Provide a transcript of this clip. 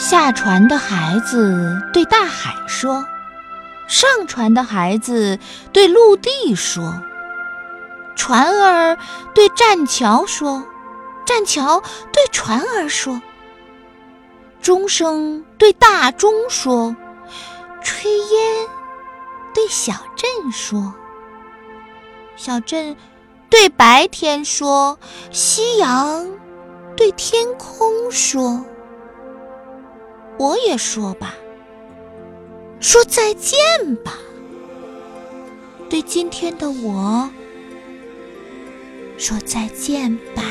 下船的孩子对大海说：“上船的孩子对陆地说。”船儿对栈桥说：“栈桥对船儿说。”钟声对大钟说：“炊烟对小镇说。”小镇对白天说：“夕阳对天空说。”我也说吧，说再见吧，对今天的我说再见吧。